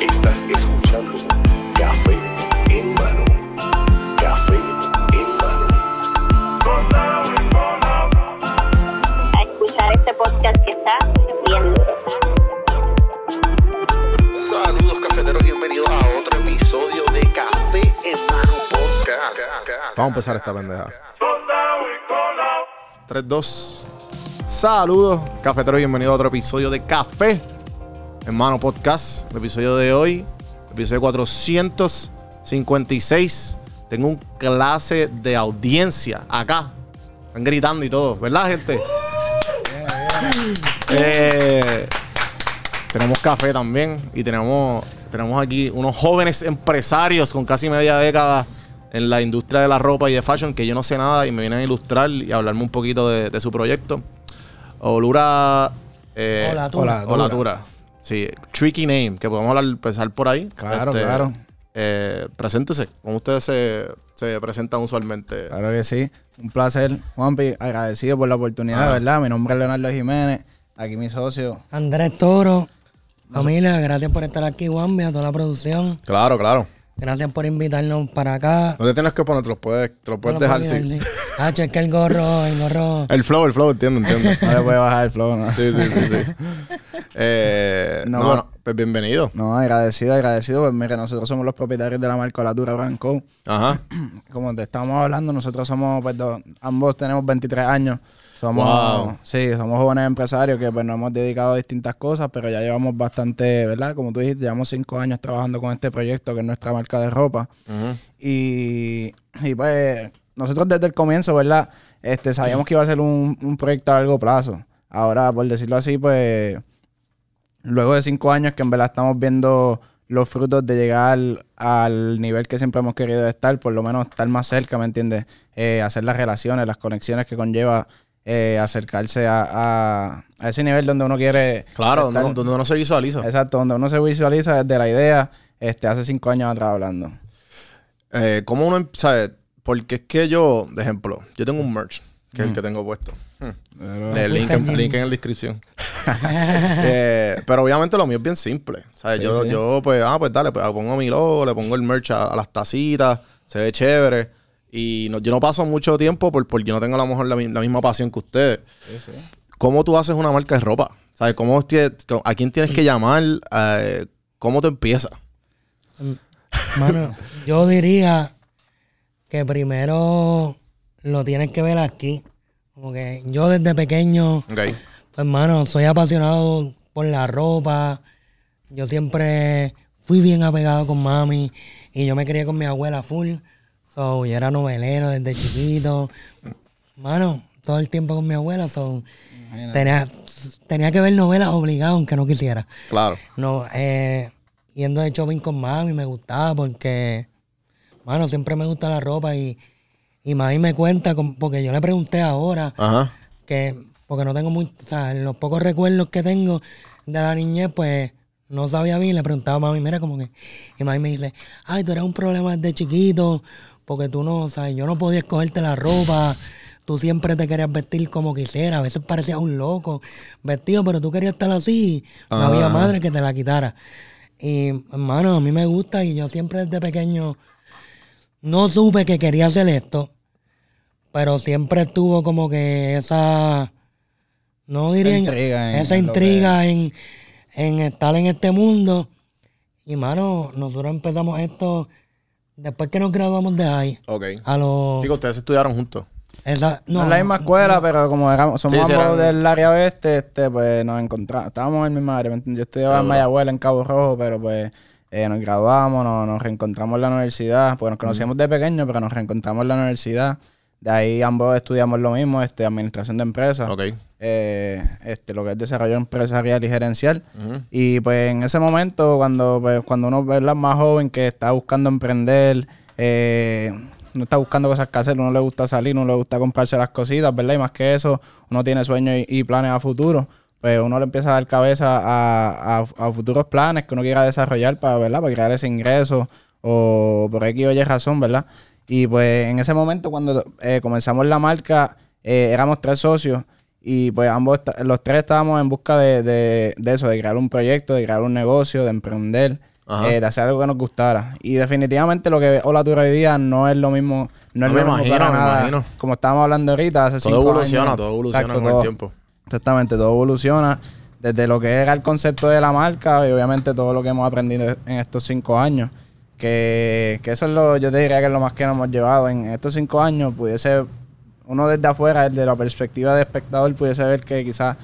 Estás escuchando Café en mano. Café en mano. a escuchar este podcast que está bien. Saludos cafeteros, bienvenidos a otro episodio de Café en mano podcast. Vamos a empezar esta pendeja. 3, 2. Saludos, cafetero. Bienvenido a otro episodio de Café Hermano Podcast. El episodio de hoy, episodio 456. Tengo un clase de audiencia acá. Están gritando y todo, ¿verdad, gente? Eh, tenemos café también y tenemos, tenemos aquí unos jóvenes empresarios con casi media década en la industria de la ropa y de fashion que yo no sé nada y me vienen a ilustrar y a hablarme un poquito de, de su proyecto. Olura... Eh, Olatura. Olatura. Sí, tricky name, que podemos hablar, empezar por ahí. Claro, claro. eh, preséntese, como ustedes se, se presentan usualmente. Claro que sí. Un placer, Juanpi. Agradecido por la oportunidad, Ah. ¿verdad? Mi nombre es Leonardo Jiménez. Aquí mi socio. Andrés Toro, familia, gracias por estar aquí, Juanmi, a toda la producción. Claro, claro. Gracias por invitarnos para acá. No te tienes que poner, te lo puedes, te lo puedes No dejar, sí. olvidar. Ah, el gorro, el gorro. El flow, el flow, entiendo, entiendo. No le puede bajar el flow, ¿no? Sí, sí, sí, sí. Eh, no, No, no, pues bienvenido. No, agradecido, agradecido. Pues mire, nosotros somos los propietarios de la marca Olatura Branco. Ajá. Como te estábamos hablando, nosotros somos, pues, dos- ambos tenemos 23 años. Somos, Wow. sí, somos jóvenes empresarios que pues nos hemos dedicado a distintas cosas, pero ya llevamos bastante, ¿verdad? Como tú dijiste, llevamos cinco años trabajando con este proyecto que es nuestra marca de ropa. Y, y, pues nosotros desde el comienzo, ¿verdad? Este, sabíamos que iba a ser un, un proyecto a largo plazo. Ahora, por decirlo así, pues luego de cinco años que en verdad estamos viendo los frutos de llegar al nivel que siempre hemos querido estar, por lo menos estar más cerca, ¿me entiendes? Eh, hacer las relaciones, las conexiones que conlleva eh, acercarse a, a- a ese nivel donde uno quiere... Claro, estar. donde, donde uno se visualiza. Exacto, donde uno se visualiza desde la idea, este, hace cinco años atrás hablando. Eh, ¿Cómo uno, em- sabe? Porque es que yo, de ejemplo, yo tengo un merch, que es el que tengo puesto. Hmm. El link, en, link en la descripción. Eh, pero obviamente lo mío es bien simple. ¿sabes? Sí, yo, sí. yo, pues, ah, pues dale, pues pongo mi logo, le pongo el merch a, a las tacitas, se ve chévere. Y no- yo no paso mucho tiempo por, porque yo no tengo a lo mejor la, mi- la misma pasión que ustedes. ¿Cómo tú haces una marca de ropa? ¿Sabes? ¿Cómo, ¿A quién tienes que llamar? Eh, ¿Cómo te empieza? Mano, yo diría que primero lo tienes que ver aquí. Como que yo desde pequeño, pues hermano, soy apasionado por la ropa. Yo siempre fui bien apegado con mami y yo me crié con mi abuela full. So, yo era novelero desde chiquito. Mano, todo el tiempo con mi abuela. So, tenía, tenía que ver novelas obligado aunque no quisiera. Claro. No, eh, yendo de shopping con mami me gustaba porque, mano, siempre me gusta la ropa y, y mami me cuenta, con- porque yo le pregunté ahora Ajá. que, porque no tengo mucho, o sea, en los pocos recuerdos que tengo de la niñez, pues no sabía bien, le preguntaba a mami, mira como que, y mami me dice, ay, tú eres un problema desde chiquito, porque tú no, o sea, yo no podía escogerte la ropa, tú siempre te querías vestir como quisieras, a veces parecías un loco vestido, pero tú querías estar así, no había madre que te la quitara. Y, hermano, a mí me gusta y yo siempre desde pequeño no supe que quería hacer esto, pero siempre estuvo como que esa, no diría, intriga en- esa intriga en, en estar en este mundo. Y, mano, nosotros empezamos esto después que nos graduamos de ahí. Ok. A los... Sí, que ustedes estudiaron juntos. esa- No, en la misma escuela, pero como éramos, somos Sí, ambos del área oeste, este, pues nos encontramos. Estábamos en el mismo área. ¿me entiendes? Yo estudiaba en Mayagüez, en Cabo Rojo, pero pues eh, nos graduamos, nos, nos reencontramos en la universidad. Pues nos conocíamos de pequeño, pero nos reencontramos en la universidad. De ahí ambos estudiamos lo mismo, este, administración de empresas. Eh, este, lo que es desarrollo empresarial y gerencial. Y pues en ese momento, cuando, pues, cuando uno ¿verdad? más joven que está buscando emprender, eh, no está buscando cosas que hacer, uno le gusta salir, uno le gusta comprarse las cositas, ¿verdad? Y más que eso, uno tiene sueños y, y planes a futuro. Pues uno le empieza a dar cabeza a, a- a futuros planes que uno quiera desarrollar para, ¿verdad? Para crear ese ingreso o por X o Y razón, ¿verdad? Y pues en ese momento cuando eh, comenzamos la marca, eh, éramos tres socios y pues ambos, los tres estábamos en busca de, de- de eso, de crear un proyecto, de crear un negocio, de emprender, eh, de hacer algo que nos gustara. Y definitivamente lo que Hola Tour hoy día no es lo mismo, no es No, lo mismo imagino, para me nada. imagino. Como estábamos hablando ahorita, hace Todo cinco evoluciona, años. todo evoluciona Exacto, con el todo. tiempo. Exactamente, todo evoluciona desde lo que era el concepto de la marca y obviamente todo lo que hemos aprendido en estos cinco años. Que, que eso es lo, yo te diría que es lo más que nos hemos llevado en estos cinco años. Pudiese, uno desde afuera, desde la perspectiva de espectador, pudiese ver que quizás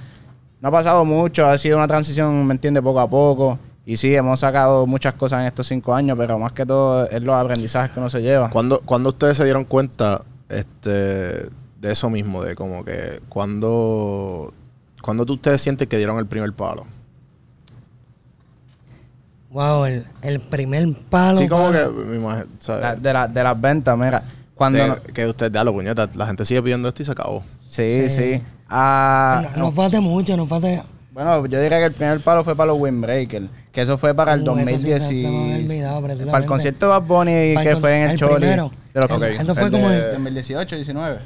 no ha pasado mucho, ha sido una transición, ¿me entiende? Poco a poco. Y sí, hemos sacado muchas cosas en estos cinco años, pero más que todo es los aprendizajes que uno se lleva. ¿Cuándo, cuándo ustedes se dieron cuenta este, de eso mismo? De como que cuando, cuando tú ustedes sienten que dieron el primer palo. Wow, el, el primer palo. Sí, como que me imagino, ¿sabes? La- de, la- de las ventas, mira. Cuando De- no- que usted da lo puñeta, la gente sigue pidiendo esto y se acabó. sí, sí. Ah, no, no fue hace mucho, no fue hace. Bueno, yo diría que el primer palo fue para los Windbreaker, que eso fue para el Uh, eso sí 2010 se- se me había y- olvidado, precisamente. para el concierto de Bad Bunny Para que el fue en el, el Choli. primero. De los- El- Ok. Esto fue El como de- en- 2018, 19.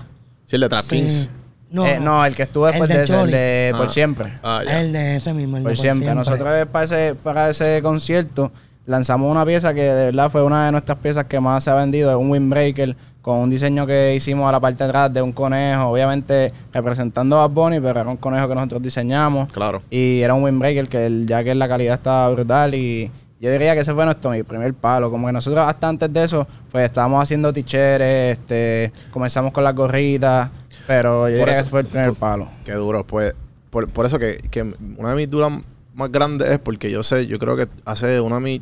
Sí, el de Trap sí. Kings. No, Eh, no, el que estuvo después El de ese, el de Por Ah. Siempre. Ah, el de ese mismo, el de Por siempre. Nosotros eh, para ese, para ese concierto lanzamos una pieza que de verdad fue una de nuestras piezas que más se ha vendido. Es un windbreaker con un diseño que hicimos a la parte de atrás de un conejo, obviamente representando a Bunny, pero era un conejo que nosotros diseñamos. Claro. Y era un windbreaker que el, ya que la calidad estaba brutal y yo diría que ese fue nuestro mi primer palo. Como que nosotros hasta antes de eso, pues estábamos haciendo ticheres, este, comenzamos con las gorritas, pero yo Por diría eso- que ese fue el primer palo. Qué duro. Pues, por, por eso que, que una de mis dudas más grandes es porque yo sé, yo creo que hace una de mis.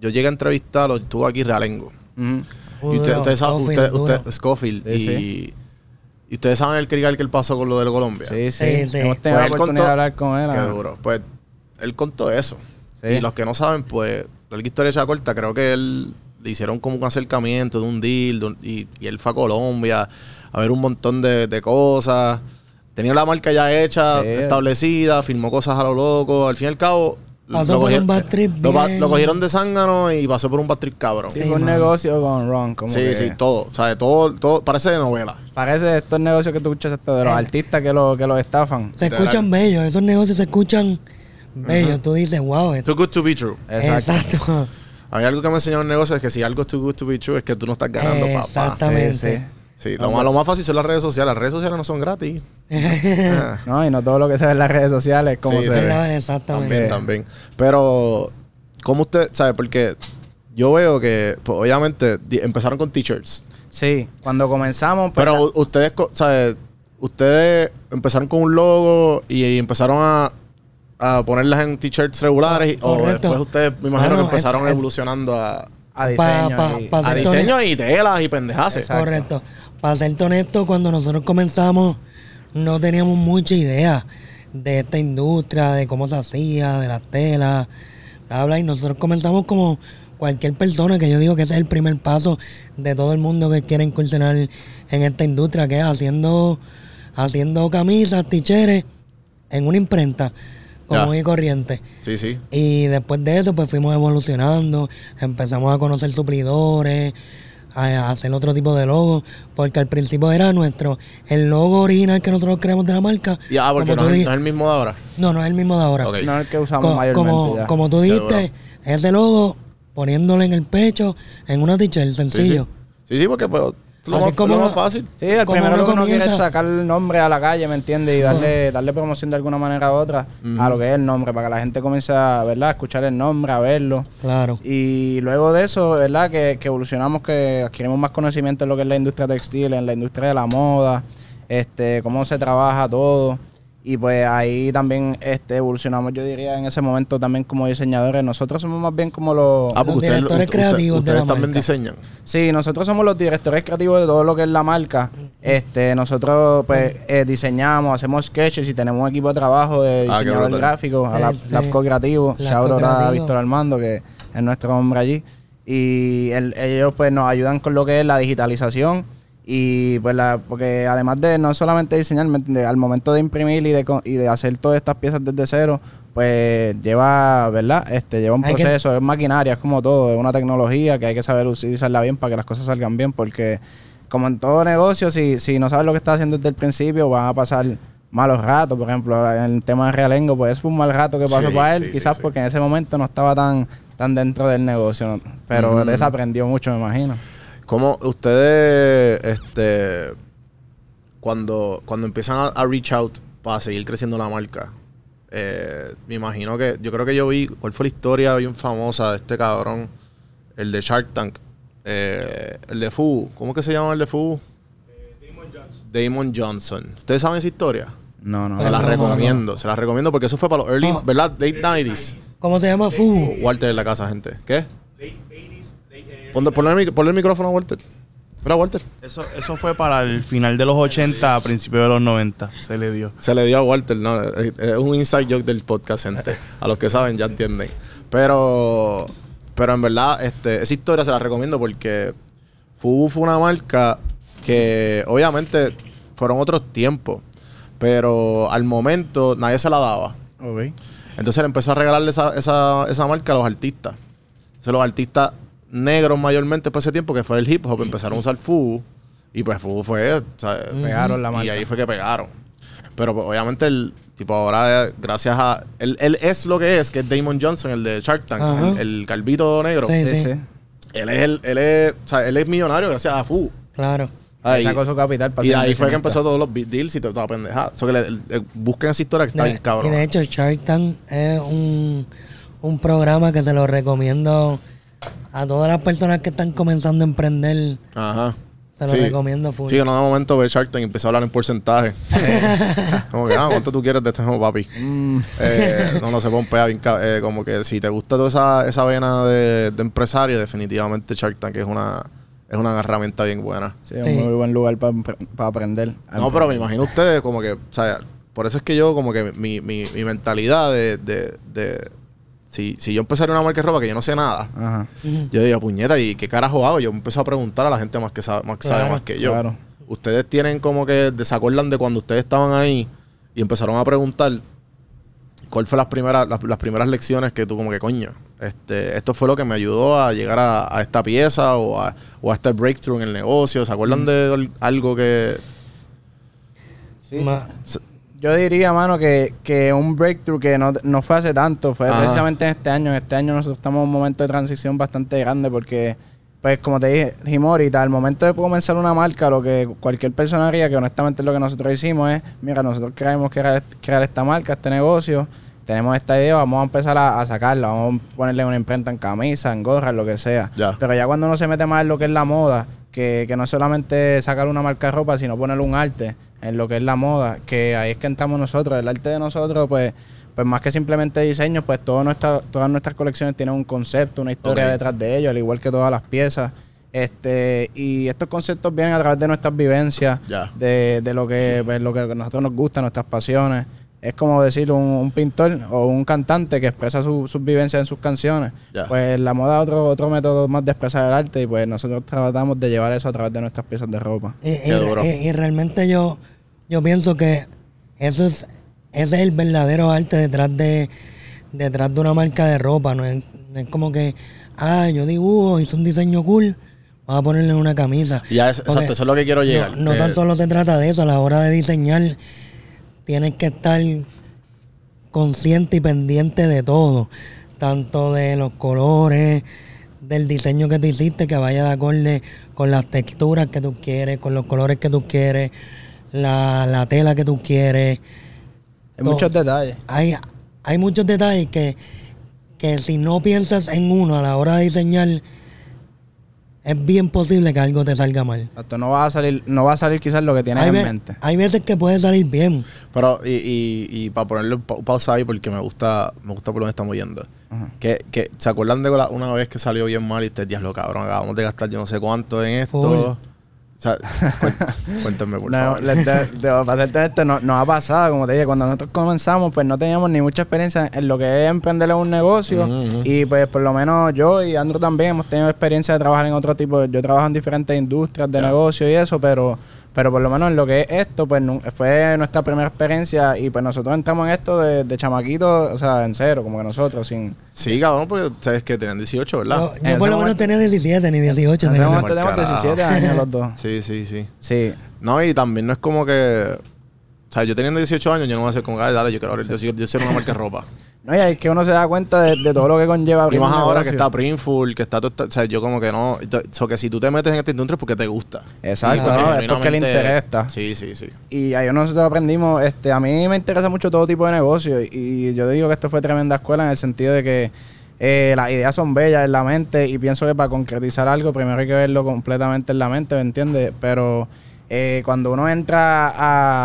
Yo llegué a entrevistarlo, estuvo aquí Realengo. Ujú. Y usted, ustedes saben, Scofield, usted, usted, Scofield, Sí, y, sí. y ustedes saben el crical que él pasó con lo de Colombia. Sí, sí. Sí, sí. Hemos tenido Pues la él oportunidad contó- de hablar con él. Qué duro. Pues él contó eso. Sí. Y los que no saben, pues, la historia ya corta, creo que él le hicieron como un acercamiento de un deal de un- y, y él fue a Colombia a ver un montón de, de cosas. Tenía la marca ya hecha, Sí. establecida, firmó cosas a lo loco. Al fin y al cabo, Pasó por un bad trip lo, cogieron de zángano y pasó por un bad trip cabrón. Sí, Sí, un negocio con Ron. Como sí, que todo. O sea, todo, todo parece de novela. Parece estos negocios que tú escuchas hasta de los artistas que, lo, que los estafan. Se escuchan bellos, esos negocios se escuchan bellos. Tú dices, wow, esto. Too good to be true. Exacto. Exacto. Hay algo que me enseñó en negocio es que si algo es too good to be true es que tú no estás ganando, papá. Exactamente. Sí, sí. Sí, lo, más, lo más fácil son las redes sociales. Las redes sociales no son gratis. Ah, No, y no todo lo que se ve en las redes sociales como Sí, se sí. ve. Exactamente. también, también. Pero, ¿cómo usted sabe? Porque yo veo que, pues, obviamente, empezaron con t-shirts. Sí, cuando comenzamos... pues, Pero ustedes, co- ¿sabe? Ustedes empezaron con un logo y empezaron a, a ponerlas en t-shirts regulares. y- o Correcto. después ustedes, me imagino Bueno, que empezaron evolucionando a, a diseño. pa- y- pa- a diseño y telas y pendejaces. Exacto. Correcto. Para serte honesto, cuando nosotros comenzamos, no teníamos mucha idea de esta industria, de cómo se hacía, de las telas, bla, bla. Y nosotros comenzamos como cualquier persona, que yo digo que ese es el primer paso de todo el mundo que quiere incursionar en esta industria, que es haciendo, haciendo camisas, ticheres, en una imprenta común Ya. y corriente. Sí, sí. Y después de eso, pues fuimos evolucionando, empezamos a conocer suplidores, a, hacer otro tipo de logos, porque al principio era nuestro, el logo original que nosotros creamos de la marca. Y, ah, porque como no tú es, di- no es el mismo de ahora. no, no es el mismo de ahora. No es el que usamos Co- mayormente como, ya. como tú dijiste, ese logo poniéndole en el pecho, en una t-shirt, Sí, sencillo. Sí, sí, sí, porque pues, es lo, más, como lo más fácil. Sí, el primero lo que uno quiere es sacar el nombre a la calle, ¿me entiendes? Y darle, darle promoción de alguna manera u otra a lo que es el nombre, para que la gente comience a, ¿verdad? a escuchar el nombre, a verlo. Claro. Y luego de eso, ¿verdad? Que, que evolucionamos, que adquirimos más conocimiento en lo que es la industria textil, en la industria de la moda, este, cómo se trabaja todo. Y pues ahí también este, evolucionamos, yo diría, en ese momento también como diseñadores. Nosotros somos más bien como los... Ah, Los directores creativos de ustedes la también marca. diseñan. Sí, nosotros somos los directores creativos de todo lo que es la marca. Este, nosotros pues eh, diseñamos, hacemos sketches y tenemos un equipo de trabajo de Ah, qué diseñador brutal. gráfico, a la, Sí, Labco Creativo, shout out a. Víctor Armando, que es nuestro hombre allí. Y el- ellos pues nos ayudan con lo que es la digitalización Y pues la, porque además de no solamente diseñar, al momento de imprimir y de, co- y de hacer todas estas piezas desde cero, pues lleva, ¿verdad? Este, lleva un Hay que- proceso, es maquinaria, es como todo, es una tecnología que hay que saber utilizarla bien para que las cosas salgan bien, porque como en todo negocio, si, si no sabes lo que estás haciendo desde el principio, van a pasar malos ratos. Por ejemplo, en el tema de Realengo, pues fue un mal rato que pasó Sí, para él, sí, quizás sí. porque en ese momento no estaba tan, tan dentro del negocio, ¿no? pero de eso aprendió mucho, me imagino. ¿Cómo ustedes, este, cuando, cuando empiezan a, a reach out para seguir creciendo la marca? eh, me imagino que, yo creo que yo vi, ¿cuál fue la historia bien famosa de este cabrón? El de Shark Tank. eh, el de Fu. ¿Cómo que se llama el de Fu? Damon Johnson. Damon Johnson. ¿Ustedes saben esa historia? No, no. se la no, no, recomiendo, se la recomiendo porque eso fue para los early. ¿verdad? Late 90s. ¿Cómo se llama Fubu? Walter en la casa, gente. ¿Qué? Ponle, ponle el, mic- ponle el micrófono a Walter. Mira, Walter. Eso, eso fue para el final de los 80, a principios de los 90. Se le dio. Se le dio a Walter, no, es, es un inside joke del podcast, gente. A los que saben ya entienden. Pero, pero en verdad, este, esa historia se la recomiendo porque Fubu fue una marca que obviamente fueron otros tiempos, pero al momento nadie se la daba. Ok. Entonces él empezó a regalarle esa, esa, esa marca a los artistas. Entonces los artistas negros mayormente por ese tiempo, que fue el hip hop, empezaron a usar Fubu. Y pues Fubu fue, o sea, Pegaron la Y marca. ahí fue que pegaron. Pero pues, obviamente el tipo ahora, gracias a... Él, él es lo que es, que es Damon Johnson, el de Shark Tank, el, el calvito negro. Sí, Sí. Él es el, él es, o sea, él es millonario gracias a Fubu. claro. Ahí- Sacó su capital para y ahí fue que empezó todos los big deals y toda la pendejada. So que le- le- busquen esa historia que está De- bien cabrón. y de hecho, Shark Tank es un, un programa que se lo recomiendo a todas las personas que están comenzando a emprender. Ajá. Se lo recomiendo full. Sí, que no de momento ve Shark Tank y empieza a hablar en porcentaje. como que, ah, ¿cuánto tú quieres de este juego, papi? Mm. Eh, no, no se pompea bien. eh, como que si te gusta toda esa, esa vena de, de empresario, definitivamente Shark Tank es una, es una herramienta bien buena. Sí, es Sí. un muy buen lugar para aprender. No, pero me imagino ustedes como que, o sea, por eso es que yo como que mi, mi, mi mentalidad de, de, de si, si yo empezara una marca de ropa que yo no sé nada, Ajá. yo digo, puñeta, ¿y qué carajo hago? Yo empiezo a preguntar a la gente más que sabe, más, que sabe Claro, más que yo. claro. Ustedes tienen como que, ¿se acuerdan de cuando ustedes estaban ahí y empezaron a preguntar cuál fue las primeras, las, las primeras lecciones que tú como que, coño, este, esto fue lo que me ayudó a llegar a, a esta pieza o a, o a este breakthrough en el negocio? ¿Se acuerdan de al- algo que... Ma- Yo diría, mano, que, que un breakthrough que no, no fue hace tanto, fue Ajá. precisamente en este año. En este año nosotros estamos en un momento de transición bastante grande porque, pues como te dije, dijimos ahorita, al momento de comenzar una marca, lo que cualquier persona haría, que honestamente es lo que nosotros hicimos, es, mira, nosotros queremos crear, crear esta marca, este negocio, tenemos esta idea, vamos a empezar a, a sacarla, vamos a ponerle una imprenta en camisa, en gorra, lo que sea. Ya. Pero ya cuando uno se mete más en lo que es la moda, que, que no es solamente sacar una marca de ropa, sino ponerle un arte en lo que es la moda, que ahí es que entramos nosotros. El arte de nosotros, pues, pues más que simplemente diseño, pues todo nuestra, todas nuestras colecciones tienen un concepto, una historia detrás de ellos, al igual que todas las piezas. Este, y estos conceptos vienen a través de nuestras vivencias, de, de lo que pues, lo que a nosotros nos gusta, nuestras pasiones. Es como decir un, un pintor o un cantante que expresa su- sus vivencias en sus canciones. Pues la moda es otro, otro método más de expresar el arte y pues nosotros tratamos de llevar eso a través de nuestras piezas de ropa. Y, y- Qué duro. y- y realmente yo, yo pienso que eso es, ese es el verdadero arte detrás de, detrás de una marca de ropa. No es, es como que, ah, yo dibujo, hice un diseño cool, vamos a ponerle una camisa. Ya es- exacto, eso es lo que quiero llegar. No, no tan solo se trata de eso, a la hora de diseñar tienes que estar consciente y pendiente de todo, tanto de los colores, del diseño que tú hiciste, que vaya de acorde con las texturas que tú quieres, con los colores que tú quieres, la, la tela que tú quieres. Hay Todo. muchos detalles. Hay, hay muchos detalles que, que si no piensas en uno a la hora de diseñar, es bien posible que algo te salga mal. Exacto, no va a salir, no va a salir quizás lo que tienes Hay, en mente. hay veces que puede salir bien. Pero, y, y, y para ponerle un pa- pausa ahí, porque me gusta, me gusta por dónde estamos yendo. Que, que, ¿Se acuerdan de una vez que salió bien mal y te diablo, cabrón, acabamos de gastar yo no sé cuánto en esto? Full. O sea, cuént- cuéntame, por No, favor. de- para serte honesto, no, nos ha pasado, como te dije, cuando nosotros comenzamos, pues no teníamos ni mucha experiencia en lo que es emprender un negocio. Y pues por lo menos yo y Andrew también hemos tenido experiencia de trabajar en otro tipo. Yo trabajo en diferentes industrias de negocio y eso, pero, pero por lo menos en lo que es esto, pues fue nuestra primera experiencia. Y pues nosotros entramos en esto de, de chamaquitos, o sea, en cero, como que nosotros, sin. Sí, cabrón, porque sabes que tenían 18, ¿verdad? Yo, yo En por lo menos tenía 17 ni 18. En ese tenía. momento mal tenemos carajo. 17 años los dos. Sí, sí, sí. Sí. No, y también no es como que. O sea, yo teniendo 18 años, yo no voy a ser como, ay, dale, yo quiero abrir, yo, yo, yo ser una marca de ropa. No, y es que uno se da cuenta de, de todo lo que conlleva Y abrir más un ahora que negocio. está Printful, que está todo esta- O sea, yo como que no. O que si tú te metes en esta industria es porque te gusta. Exacto, Y ¿no? Es porque genuinamente- le interesa. Sí, sí, sí. Y ahí nosotros aprendimos, este, a mí me interesa mucho todo tipo de negocio y, y yo digo que esto fue tremenda escuela en el sentido de que eh, las ideas son bellas en la mente y pienso que para concretizar algo primero hay que verlo completamente en la mente, ¿me entiendes? Pero eh, cuando uno entra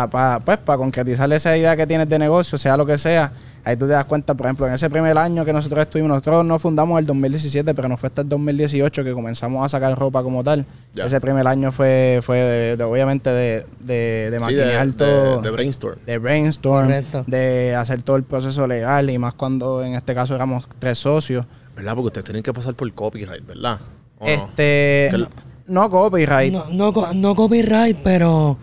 a, pa- pues, para concretizar esa idea que tienes de negocio, sea lo que sea, ahí tú te das cuenta, por ejemplo, en ese primer año que nosotros estuvimos, nosotros nos fundamos el 2017, pero no fue hasta el 2018 que comenzamos a sacar ropa como tal. Ese primer año fue, fue de- de, obviamente de, de, de Sí, maquinear de, todo de, de brainstorm. de brainstorm, Correcto. de hacer todo el proceso legal y más cuando en este caso éramos tres socios. ¿Verdad? Porque ustedes tienen que pasar por copyright, ¿verdad? ¿O no? Este, la- no copyright. No, no, no copyright, pero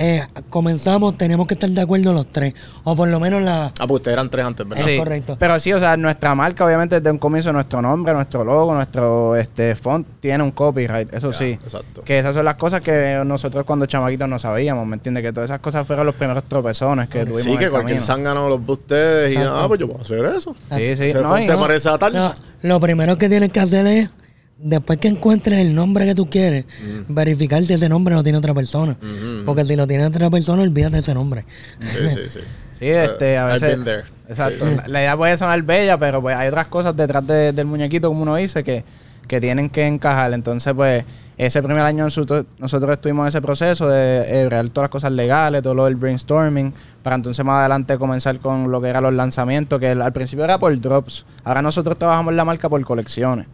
eh, comenzamos, teníamos que estar de acuerdo los tres. O por lo menos la... Ah, porque ustedes eran tres antes, ¿verdad? Sí. correcto. Pero sí, o sea, nuestra marca, obviamente, desde un comienzo, nuestro nombre, nuestro logo, nuestro este font tiene un copyright, eso Ya, sí. exacto. Que esas son las cosas que nosotros cuando chamaquitos no sabíamos, ¿me entiendes? Que todas esas cosas fueron los primeros tropezones que tuvimos Sí, en que el cualquier zángano los ve ustedes y ah, pues yo puedo hacer eso. Sí, sí. No, te no- parece a tal. No, lo primero que tienes que hacer es, después que encuentres el nombre que tú quieres, verificar si ese nombre lo tiene otra persona. Ujú. Porque si lo tiene otra persona, olvídate ese nombre. Sí, sí, sí. Sí, este, a I've veces. been there. Exacto. La, la idea puede sonar bella, pero pues hay otras cosas detrás de- del muñequito, como uno dice, que, que tienen que encajar. Entonces, pues, ese primer año nosotros, nosotros estuvimos en ese proceso de eh, crear todas las cosas legales, todo lo del brainstorming, para entonces más adelante comenzar con lo que eran los lanzamientos, que al al principio era por drops. Ahora nosotros trabajamos la marca por colecciones.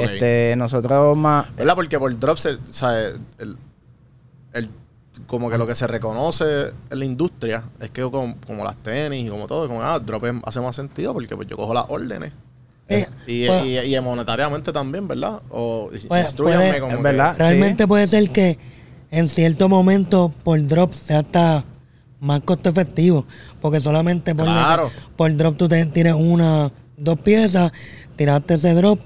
Este, nosotros más. ¿Verdad? Porque por drop se, sea, el, el- como que lo que se reconoce en la industria es que como, como las tenis y como todo, como ah, drop es- hace más sentido porque pues yo cojo las órdenes. Eh, Y, pues- y, y monetariamente también, ¿verdad? O Pues, puede- como que- verdad. Realmente puede ser que en cierto momento por drop sea hasta más costo efectivo. Porque solamente por, Claro. por drop tú te tires una, dos piezas, tiraste ese drop,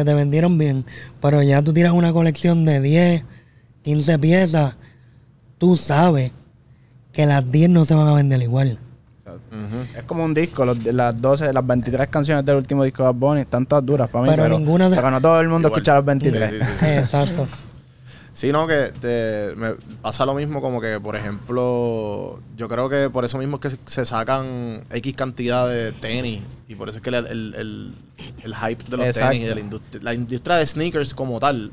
se te vendieron bien. Pero ya tú tiras una colección de 10, 15 piezas, tú sabes que las 10 no se van a vender igual. Es como un disco, los- las 12, las 23 canciones del último disco de Bad Bunny están todas duras para mí, Pero pero, ninguna de- pero no todo el mundo Igual. escucha las 23. Sí, sí, sí. Exacto. Sí, no, que te- me pasa lo mismo como que, por ejemplo, yo creo que por eso mismo es que se- se sacan X cantidad de tenis y por eso es que el, el- el- el hype de los Exacto. tenis y de la industria, la industria de sneakers como tal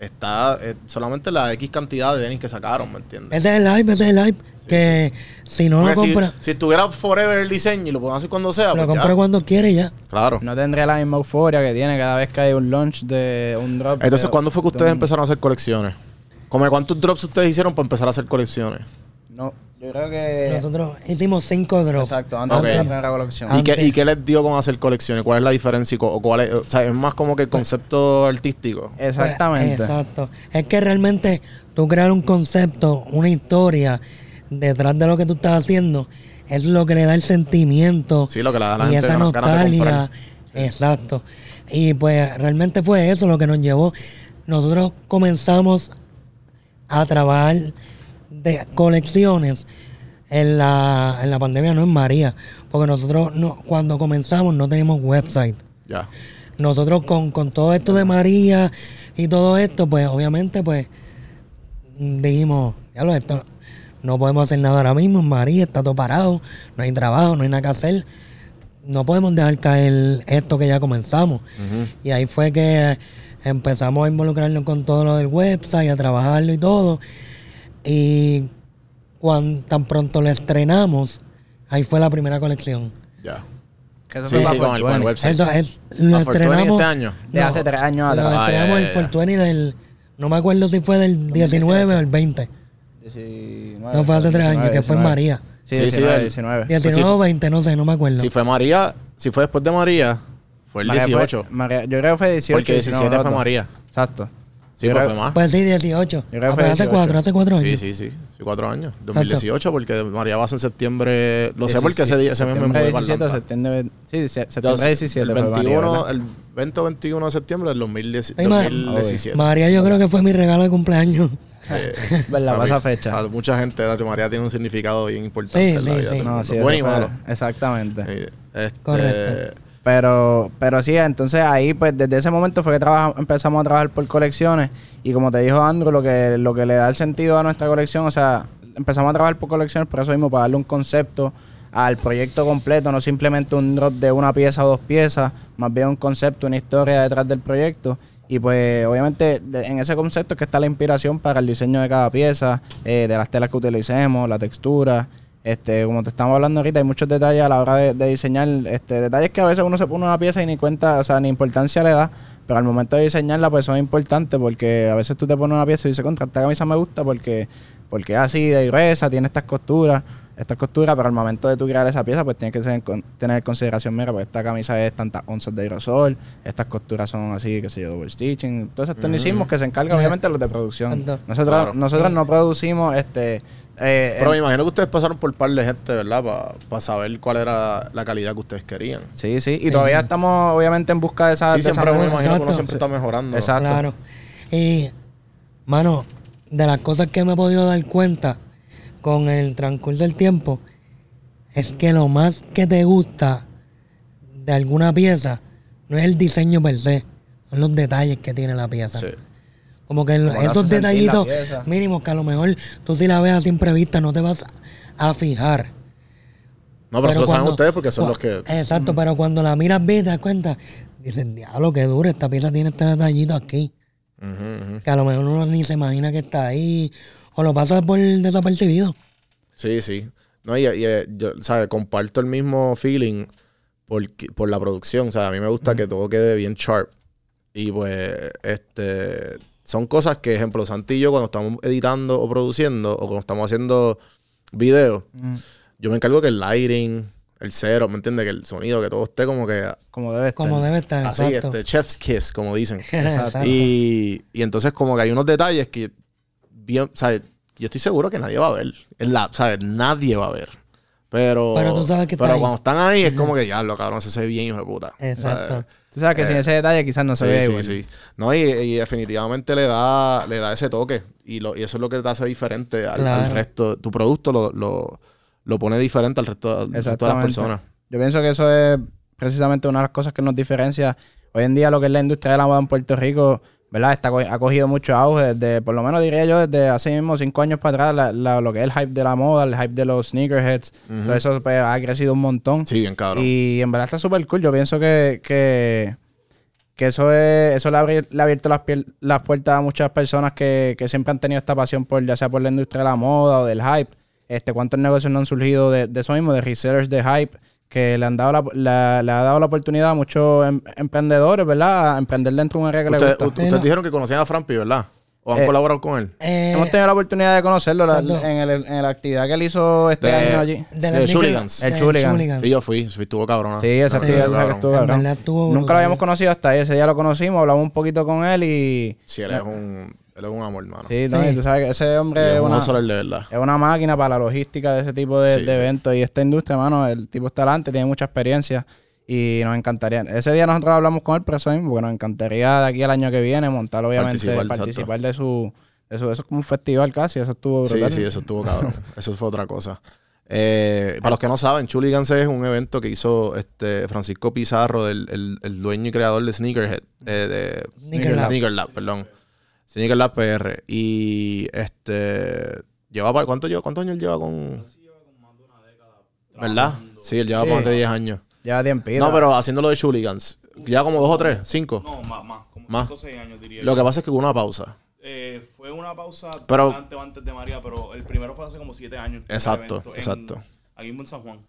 está eh, solamente la X cantidad de tenis que sacaron, ¿me entiendes? Es el hype, ese es el hype. que si no lo Porque si, compra, si estuviera forever el diseño y lo pueden hacer cuando sea, lo pues compra cuando quiere ya. Claro. No tendría la misma euforia que tiene cada vez que hay un launch de un drop. Entonces, de- ¿cuándo fue que de ustedes un- empezaron a hacer colecciones? ¿Como cuántos drops ustedes hicieron para empezar a hacer colecciones? No, yo creo que. Nosotros hicimos cinco drops. Exacto, antes de la primera colección. ¿Y qué, ¿Y qué les dio con hacer colecciones? ¿Cuál es la diferencia? O cuál es, o sea, es más como que el concepto artístico. Exactamente. Pues, exacto. Es que realmente tú crear un concepto, una historia detrás de lo que tú estás haciendo, es lo que le da el sentimiento Sí, lo que le da a la y gente esa nostalgia. Exacto. Y pues realmente fue eso lo que nos llevó. Nosotros comenzamos a trabajar de colecciones en la, en la pandemia, no en María, porque nosotros no, cuando comenzamos no teníamos website. Ya. Nosotros con, con todo esto de María y todo esto, pues obviamente pues dijimos, ya lo esto, no podemos hacer nada ahora mismo, en María está todo parado, no hay trabajo, no hay nada que hacer, no podemos dejar caer esto que ya comenzamos. Y ahí fue que empezamos a involucrarnos con todo lo del website, a trabajarlo y todo. Y cuando tan pronto lo estrenamos, ahí fue la primera colección. Ya. Que eso Sí, fue sí, con el, con el 420. website. Eso es, lo ¿A 420 estrenamos este año? De hace tres años Lo atrás. Ah, estrenamos ya, el ya, ya. 420 del No me acuerdo si fue del 19 o el 20. 19, No fue hace tres años, que fue en 19. María. Sí, Sí, sí, 19, el- 19. 19 o 20, no sé, no me acuerdo. Si fue María, si fue después de María, fue el María fue- 18. María- yo creo que fue 18. porque 17 19, fue. María. Exacto. Sí, pues creo- fue más. Pues sí, 18. creo que Ah, fue hace 18. cuatro, hace cuatro años. Sí, sí, sí. Sí, cuatro años. 2018, porque María va a ser en septiembre. Lo sé 17, porque ese día ese mes me septiembre mudé para 17 o Atlanta. septiembre, sí, septiembre 17 el fue María, 21, ¿verdad? el 20 o 21 de septiembre del 2010 Ay, ma- 2017. María yo creo que fue mi regalo de cumpleaños. ¿Verdad? A Pasa mí- fecha. A mucha gente, Nacho María tiene un significado bien importante Sí, en la sí, vida sí. No, sí, Bueno y malo. Exactamente. Sí, este, Correcto. Pero, pero sí, entonces ahí, pues desde ese momento fue que trabaja- empezamos a trabajar por colecciones. Y como te dijo Andrew, lo que, lo que le da el sentido a nuestra colección, o sea, empezamos a trabajar por colecciones por eso mismo, para darle un concepto al proyecto completo, no simplemente un drop de una pieza o dos piezas, más bien un concepto, una historia detrás del proyecto. Y pues obviamente en ese concepto es que está la inspiración para el diseño de cada pieza, eh, de las telas que utilicemos, la textura. Este, como te estamos hablando ahorita, hay muchos detalles a la hora de, diseñar, este, detalles que a veces uno se pone una pieza y ni cuenta, o sea, ni importancia le da, pero al momento de diseñarla, pues son importantes porque a veces tú te pones una pieza y dices, contra, esta camisa me gusta porque, porque es así de gruesa, tiene estas costuras, estas costuras, pero al momento de tú crear esa pieza, pues tienes que ser- con- tener en consideración, mira, pues esta camisa es tantas onzas de aerosol, estas costuras son así, qué sé yo, double stitching, todos esos tecnicismos que se encargan obviamente los de producción. Nosotros, Claro. nosotros no producimos, este... eh, Pero me imagino que ustedes pasaron por un par de gente, ¿verdad? Para saber cuál era la calidad que ustedes querían. Sí, sí, y todavía estamos obviamente en busca de esa... Sí, de esa siempre me imagino que uno siempre está mejorando. Exacto. Claro. Y, mano, de las cosas que me he podido dar cuenta con el transcurso del tiempo, es que lo más que te gusta de alguna pieza no es el diseño per se, son los detalles que tiene la pieza. Sí. Como que Como esos detallitos mínimos que a lo mejor tú si la ves a simple vista no te vas a fijar. No, pero, eso lo saben ustedes porque son los que. Exacto, pero cuando la miras bien te das cuenta, dices, diablo, qué duro, esta pieza tiene este detallito aquí. Que a lo mejor uno ni se imagina que está ahí. O lo pasa por desapercibido. Sí, sí. No, y, y, yo, ¿sabes? Comparto el mismo feeling por, por la producción. O sea, a mí me gusta que todo quede bien sharp. Y pues, este. Son cosas que, ejemplo, Santi y yo, cuando estamos editando o produciendo, o cuando estamos haciendo videos, yo me encargo que el lighting, el cero, ¿me entiendes? Que el sonido, que todo esté como que Como debe estar. Como debe estar, así, exacto. este, chef's kiss, como dicen. Exacto. Y, y entonces como que hay unos detalles que bien, ¿sabes? Yo estoy seguro que nadie va a ver. En la, ¿sabes? Nadie va a ver. Pero, Pero tú sabes que pero cuando están ahí es como que ya lo cabrón, se ve bien, hijo de puta. Exacto. ¿Sabes? Tú sabes que sin ese detalle quizás no se Eh, Sí, ve sí, igual. sí. No, y, y definitivamente le da, le da ese toque. Y, lo, y eso es lo que te hace diferente al, Claro. al resto. Tu producto lo, lo, lo pone diferente al resto, al resto de las personas. Yo pienso que eso es precisamente una de las cosas que nos diferencia. Hoy en día lo que es la industria de la moda en Puerto Rico, ¿verdad? Está, ha cogido mucho auge desde, por lo menos diría yo, desde hace mismo cinco años para atrás, la- la- lo que es el hype de la moda, el hype de los sneakerheads, todo eso pues, ha crecido un montón. Sí, bien cabrón. Y en verdad está súper cool. Yo pienso que, que, que eso es, eso le, ha abierto las, las puertas a muchas personas que, que siempre han tenido esta pasión por, ya sea por la industria de la moda o del hype. Este, cuántos negocios no han surgido de, de eso mismo, de resellers de hype, que le han dado la, la- le ha dado la oportunidad a muchos em- emprendedores, ¿verdad? A emprender dentro de un área que Ustedes, gusta. u- ustedes dijeron que conocían a Frampi, ¿verdad? ¿O han Eh, colaborado con él? Eh, Hemos tenido la oportunidad de conocerlo en, el- en la actividad que él hizo este De- año allí. de Chuligans. El de Chuligan. Sí, yo fui. Sí, estuvo cabrón. Sí, esa actividad que estuvo En cabrón. verdad estuvo Nunca lo habíamos conocido hasta ahí. Ese día lo conocimos, hablamos un poquito con él y... Sí, él es un, él es un amor, hermano. Sí, no, Sí. y tú sabes que ese hombre es es un una, de verdad. es una máquina para la logística de ese tipo de, Sí, de sí. eventos. Y esta industria, hermano, el tipo está adelante, tiene mucha experiencia y nos encantaría. Ese día nosotros hablamos con él, pero eso mismo, porque nos encantaría de aquí al año que viene montar, obviamente, Participar, participar, de su... de su- eso es como un festival casi, eso estuvo Sí, brutal. sí, eso estuvo cabrón. eso fue otra cosa. Eh, para los que no saben, Chuligans es un evento que hizo este Francisco Pizarro, el, el- el dueño y creador de Sneakerhead, eh, de Sneaker Lab. Sneaker Lab, perdón. Sneaker Lab PR. Y este lleva pa- ¿cuánto lleva? ¿Cuántos años él lleva con? ¿Verdad? Sí, él lleva Sí. más de 10 años. Ya tiempito. No, pero haciéndolo de Chuligans. Ya como dos o tres, cinco. No, más, más. Como Más. 5 o 6 años diría. Lo que pasa es que hubo una pausa. Eh, fue una pausa Pero- antes o antes de María, pero el primero fue hace como 7 años. Exacto, evento, en- exacto. Aquí en San Juan.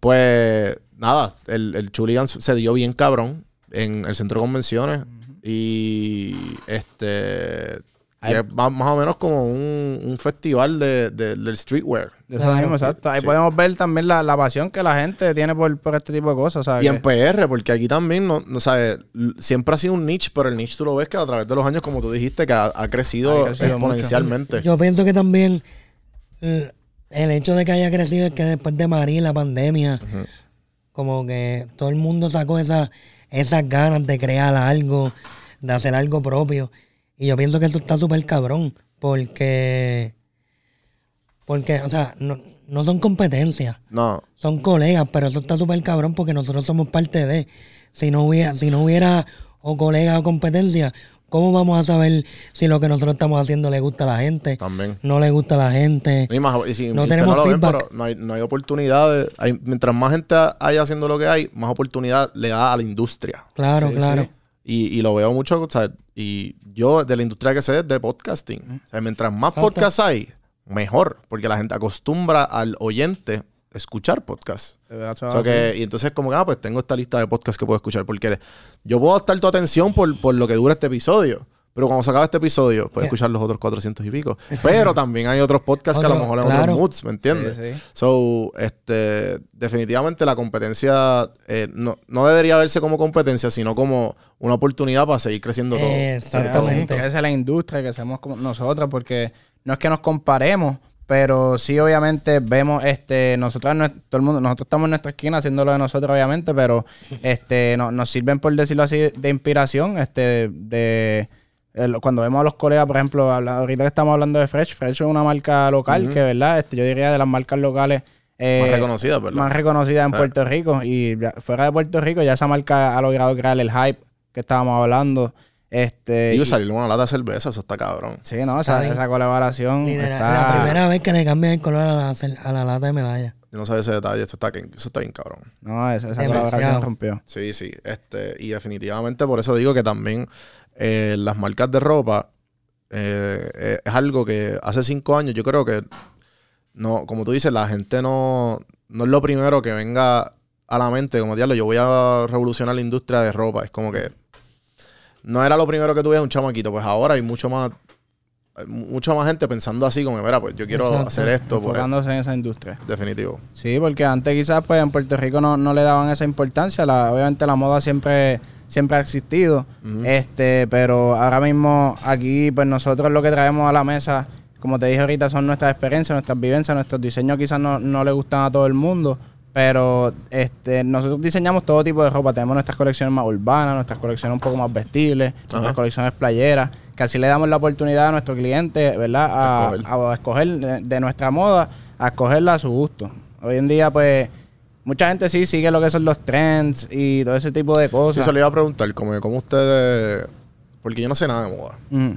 Pues nada, el, el Chuligans se dio bien cabrón en el centro de convenciones. Y este Y es más, más o menos como un, un festival de, de- del streetwear. De eso mismo, exacto. Ahí Sí. podemos ver también la, la pasión que la gente tiene por, por este tipo de cosas. Y en PR, porque aquí también, no, no sabes, siempre ha sido un niche, pero el niche tú lo ves que a través de los años, como tú dijiste, que ha, ha crecido Ha crecido exponencialmente. Yo pienso que también el hecho de que haya crecido es que después de María, la pandemia, como que todo el mundo sacó esa, esas ganas de crear algo, de hacer algo propio. Y yo pienso que eso está súper cabrón, porque, porque, o sea, no, no son competencias, No, son colegas, pero eso está súper cabrón porque nosotros somos parte de. Si no hubiera, si no hubiera o colegas o competencia, ¿cómo vamos a saber si lo que nosotros estamos haciendo le gusta a la gente? también. No le gusta a la gente. Y más- y si- No y tenemos ven, feedback. pero no hay, no hay oportunidades. Hay- mientras más gente haya haciendo lo que hay, más oportunidad le da a la industria. Claro, Sí, claro. sí. Y, y lo veo mucho, o sea, y yo de la industria que sé es de podcasting. O sea, mientras más podcasts hay, mejor, porque la gente acostumbra al oyente escuchar podcasts. O sea que, y entonces como que, ah, pues tengo esta lista de podcasts que puedo escuchar, porque yo puedo estar tu atención por, por lo que dura este episodio. Pero cuando se acaba este episodio, puedes escuchar los otros 400 y pico. Pero también hay otros podcasts que a lo mejor en claro. otros moods, ¿me entiendes? Sí, sí. So, este, definitivamente la competencia eh, no, no debería verse como competencia, sino como una oportunidad para seguir creciendo todo. Exactamente. Que crece la industria, que seamos como nosotros, porque no es que nos comparemos, pero sí obviamente vemos, este, nosotros, no- todo el mundo, nosotros estamos en nuestra esquina haciendo lo de nosotros, obviamente, pero este, no- nos sirven, por decirlo así, de inspiración, este, de cuando vemos a los colegas, por ejemplo, ahorita que estamos hablando de Fresh, Fresh es una marca local que, ¿verdad? Este, yo diría de las marcas locales eh, Más reconocida, ¿verdad? más reconocida en Ah. Puerto Rico. Y ya- fuera de Puerto Rico, ya esa marca ha logrado crear el hype que estábamos hablando. Este, Y y- salir una lata de cerveza, eso está cabrón. sí, no, esa, esa colaboración Literal, está. La primera vez que le cambian el color a la, a la lata de medalla. Yo no sé ese detalle, esto está, eso está bien cabrón. No, esa, esa colaboración rompió. Sí, sí. Este, y definitivamente por eso digo que también eh, las marcas de ropa eh, eh, es algo que hace cinco años yo creo que no, como tú dices, la gente no, no es lo primero que venga a la mente, como diablo, yo voy a revolucionar la industria de ropa. Es como que no era lo primero que tuve un chamaquito, pues ahora hay mucho más, mucha más gente pensando así, como, mira, pues yo quiero Exacto. hacer esto, por Enfocándose en esa industria. definitivo. Sí, porque antes quizás pues en Puerto Rico no, no le daban esa importancia. La, obviamente la moda siempre, siempre ha existido. Este, pero ahora mismo aquí, pues nosotros lo que traemos a la mesa, como te dije ahorita, son nuestras experiencias, nuestras vivencias, nuestros diseños quizás no, no le gustan a todo el mundo. Pero este, nosotros diseñamos todo tipo de ropa. Tenemos nuestras colecciones más urbanas, nuestras colecciones un poco más vestibles, nuestras Ajá. colecciones playeras, que así le damos la oportunidad a nuestro cliente, ¿verdad? A, Escoger. a- a escoger de, de nuestra moda, a escogerla a su gusto. Hoy en día, pues, mucha gente sí sigue lo que son los trends y todo ese tipo de cosas. se le iba a preguntar, como, cómo ustedes, porque yo no sé nada de moda. Mm.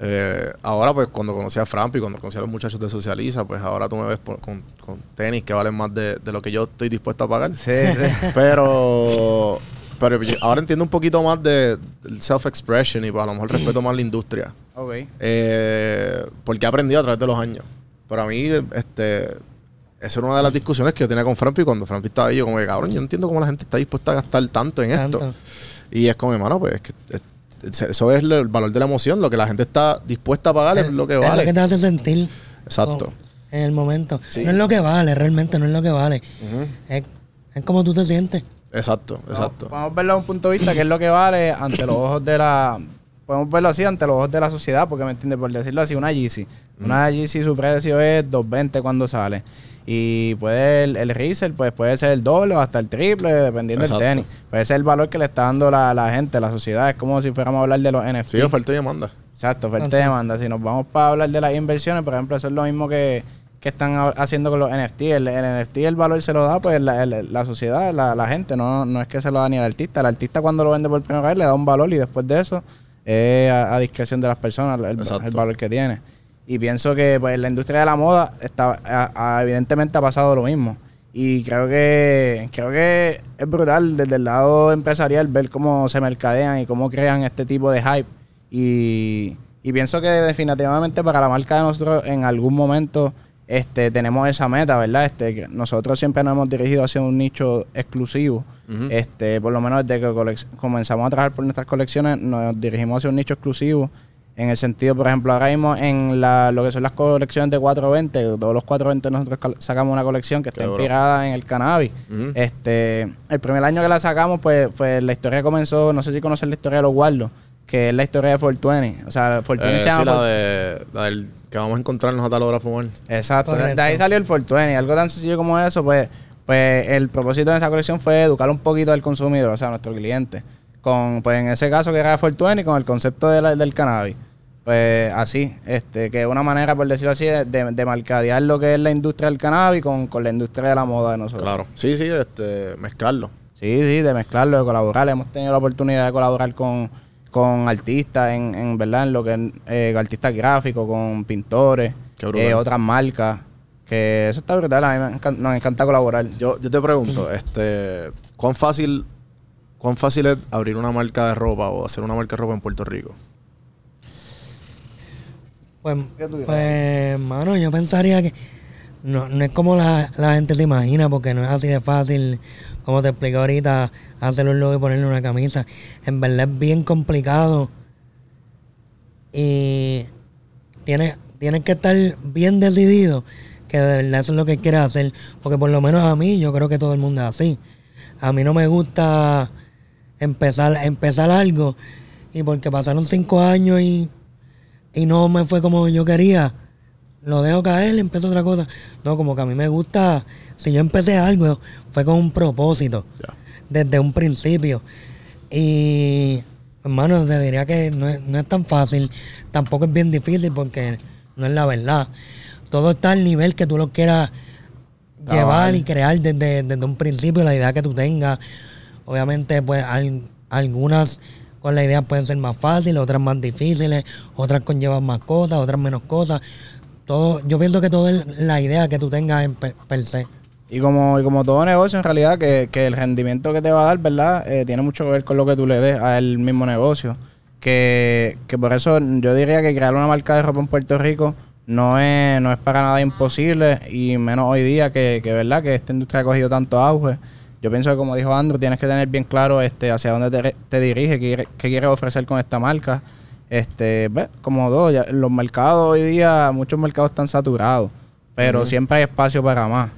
Eh, ahora, pues, cuando conocí a Frampi, cuando conocí a los muchachos de Socializa, pues ahora tú me ves por- con, con tenis que valen más de, de lo que yo estoy dispuesto a pagar. Sí, sí. Pero, pero ahora entiendo un poquito más de, del self-expression y pues, a lo mejor respeto más la industria. ok. Eh, porque he aprendido a través de los años. Pero a mí, este, esa era una de las discusiones que yo tenía con Frampi cuando Frampi estaba ahí. Yo como que, cabrón, yo no entiendo cómo la gente está dispuesta a gastar tanto en esto. Y es como, hermano, pues es que es- eso es lo- el valor de la emoción. Lo que la gente está dispuesta a pagar es lo que Es vale. lo que te hace sentir. Exacto. como En el momento. Sí. No es lo que vale, realmente no es lo que vale. Es, es como tú te sientes. Exacto, exacto. Vamos a verlo a un punto de vista que es lo que vale ante los ojos de la... Podemos verlo así ante los ojos de la sociedad, porque me entiendes, por decirlo así, una Yeezy. Una Yeezy su precio es 220 cuando sale. Y puede el, el resell, pues puede ser el doble o hasta el triple, dependiendo Exacto. del tenis. Puede ser el valor que le está dando la, la gente, la sociedad. Es como si fuéramos a hablar de los NFT. Sí, oferta y demanda. Exacto, oferta y demanda. Si nos vamos para hablar de las inversiones, por ejemplo, eso es lo mismo que, que están ha- haciendo con los NFT. El, el NFT, el valor se lo da pues la, el- la sociedad, la, la gente, no, no es que se lo da ni al artista. El artista cuando lo vende por primera vez le da un valor y después de eso es a, a discreción de las personas el, el valor que tiene. Y pienso que pues la industria de la moda está a- a- evidentemente ha pasado lo mismo. Y creo que creo que es brutal desde el lado empresarial ver cómo se mercadean y cómo crean este tipo de hype. Y, y pienso que definitivamente para la marca de nosotros en algún momento este, tenemos esa meta, ¿verdad? Este, nosotros siempre nos hemos dirigido hacia un nicho exclusivo. Este, por lo menos desde que comenzamos a trabajar por nuestras colecciones, nos dirigimos hacia un nicho exclusivo. En el sentido, por ejemplo, ahora mismo en la, lo que son las colecciones de 420, todos los 420 nosotros sacamos una colección que está duro. inspirada en el cannabis. Este, el primer año que la sacamos, pues, pues la historia comenzó, no sé si conocen la historia de los guardos, que es la historia de 420. O sea, 420 Eh, se llama sí, la, de, la del que vamos a encontrarnos a tal hora a fumar. Exacto. De- Correcto. De ahí salió el 420. Algo tan sencillo como eso, pues, pues el propósito de esa colección fue educar un poquito al consumidor, o sea, a nuestro cliente. Con, pues en ese caso que era 420, con el concepto de la- del cannabis. Pues así, este, que es una manera, por decirlo así, de, de, de mercadear lo que es la industria del cannabis con, con la industria de la moda de nosotros. Claro. Sí, sí, este, mezclarlo. Sí, sí, de mezclarlo, de colaborar. Hemos tenido la oportunidad de colaborar con, con artistas, en, en verdad, en lo que es eh, artistas gráficos, con pintores, eh, otras marcas. Que eso está brutal, a mí me encan- nos encanta colaborar. Yo, yo te pregunto, este, ¿cuán fácil, cuán fácil es abrir una marca de ropa o hacer una marca de ropa en Puerto Rico? Pues, ¿Qué tú pues mano, yo pensaría que no, no es como la, la gente se imagina, porque no es así de fácil, como te expliqué ahorita, hacer un logo y ponerle una camisa. En verdad es bien complicado. Y tienes, tienes que estar bien decidido que de verdad eso es lo que quieres hacer. Porque por lo menos a mí, yo creo que todo el mundo es así. A mí no me gusta empezar, empezar algo y porque pasaron cinco años y y no me fue como yo quería, lo dejo caer, empiezo otra cosa. No, como que a mí me gusta, si yo empecé algo, fue con un propósito, desde un principio. Y, hermano, te diría que no es, no es tan fácil, tampoco es bien difícil porque no es la verdad. Todo está al nivel que tú lo quieras llevar y crear desde, desde un principio, la idea que tú tengas. Obviamente, pues al- algunas con la idea pueden ser más fáciles, otras más difíciles, otras conllevan más cosas, otras menos cosas. Todo, yo pienso que todo la idea que tú tengas en per, per se. Y como, y como todo negocio, en realidad, que, que el rendimiento que te va a dar, ¿verdad? Eh, tiene mucho que ver con lo que tú le des al mismo negocio. Que, que por eso yo diría que crear una marca de ropa en Puerto Rico no es, no es para nada imposible, y menos hoy día que, que, ¿verdad? Que esta industria ha cogido tanto auge. Yo pienso que, como dijo Andrew, tienes que tener bien claro este, hacia dónde te, te diriges, qué, qué quieres ofrecer con esta marca. Este, ve, como todo, ya- los mercados hoy día, muchos mercados están saturados, pero siempre hay espacio para más.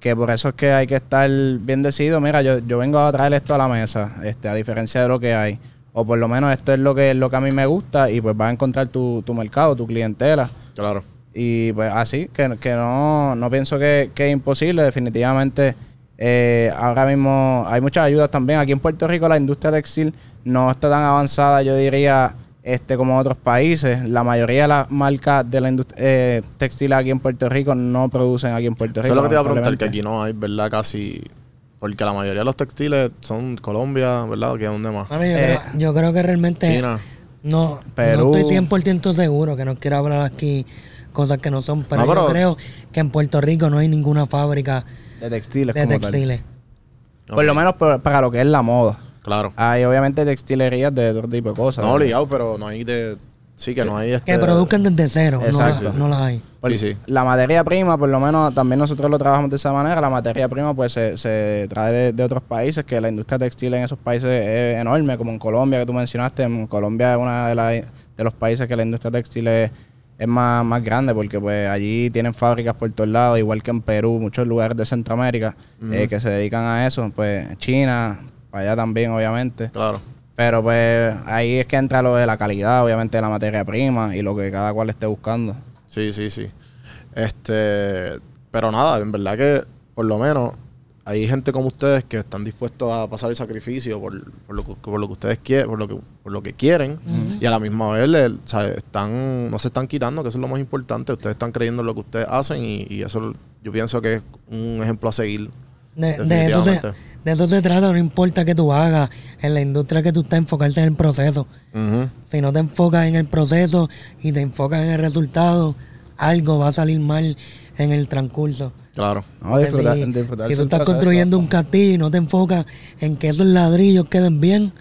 Que por eso es que hay que estar bien decidido. Mira, yo, yo vengo a traer esto a la mesa, este, a diferencia de lo que hay. O por lo menos esto es lo que, lo que a mí me gusta y pues vas a encontrar tu, tu mercado, tu clientela. Claro. Y pues así, que, que no, no pienso que, que es imposible. Definitivamente, eh, ahora mismo hay muchas ayudas también. Aquí en Puerto Rico la industria textil no está tan avanzada, yo diría, este como en otros países. La mayoría de las marcas de la industria eh, textil aquí en Puerto Rico no producen aquí en Puerto Eso Rico. es lo que te iba a preguntar, que aquí no hay, ¿verdad? Casi... Porque la mayoría de los textiles son Colombia, ¿verdad? ¿Que dónde más? Yo, Eh, creo, yo creo que realmente China. no, Perú. no estoy 100% seguro, que no quiero hablar aquí cosas que no son, pero, No, pero- yo creo que en Puerto Rico no hay ninguna fábrica De textiles de como tal. textiles. Por lo menos para lo que es la moda. Claro. Hay obviamente textilerías de otro tipo de cosas. No obligado, pero no hay de... Sí, que no hay este... Que produzcan desde cero, no, Exacto. la- no las hay. Sí, sí. La materia prima, por lo menos también nosotros lo trabajamos de esa manera. La materia prima pues se, se trae de, de otros países, que la industria textil en esos países es enorme, como en Colombia que tú mencionaste. En Colombia es uno de, las- de los países que la industria textil es, es más, más grande porque pues allí tienen fábricas por todos lados, igual que en Perú, muchos lugares de Centroamérica eh, que se dedican a eso. Pues China, para allá también obviamente. Claro. Pero pues ahí es que entra lo de la calidad, obviamente, de la materia prima y lo que cada cual esté buscando. Sí, sí, sí. Este, pero nada, en verdad que por lo menos hay gente como ustedes que están dispuestos a pasar el sacrificio por, por lo, que, por lo que ustedes quieren, por lo que, por lo que quieren y a la misma vez le- o sea, están, no se están quitando, que eso es lo más importante. Ustedes están creyendo en lo que ustedes hacen y, y eso yo pienso que es un ejemplo a seguir. De, de eso se, Definitivamente. de eso se trata, no importa que tú hagas en la industria que tú estás, enfocarte en el proceso. Si no te enfocas en el proceso y te enfocas en el resultado, algo va a salir mal en el transcurso. Claro. No, disfrutar, si, disfrutar si tú estás construyendo un castillo y no te enfocas en que esos ladrillos queden bien,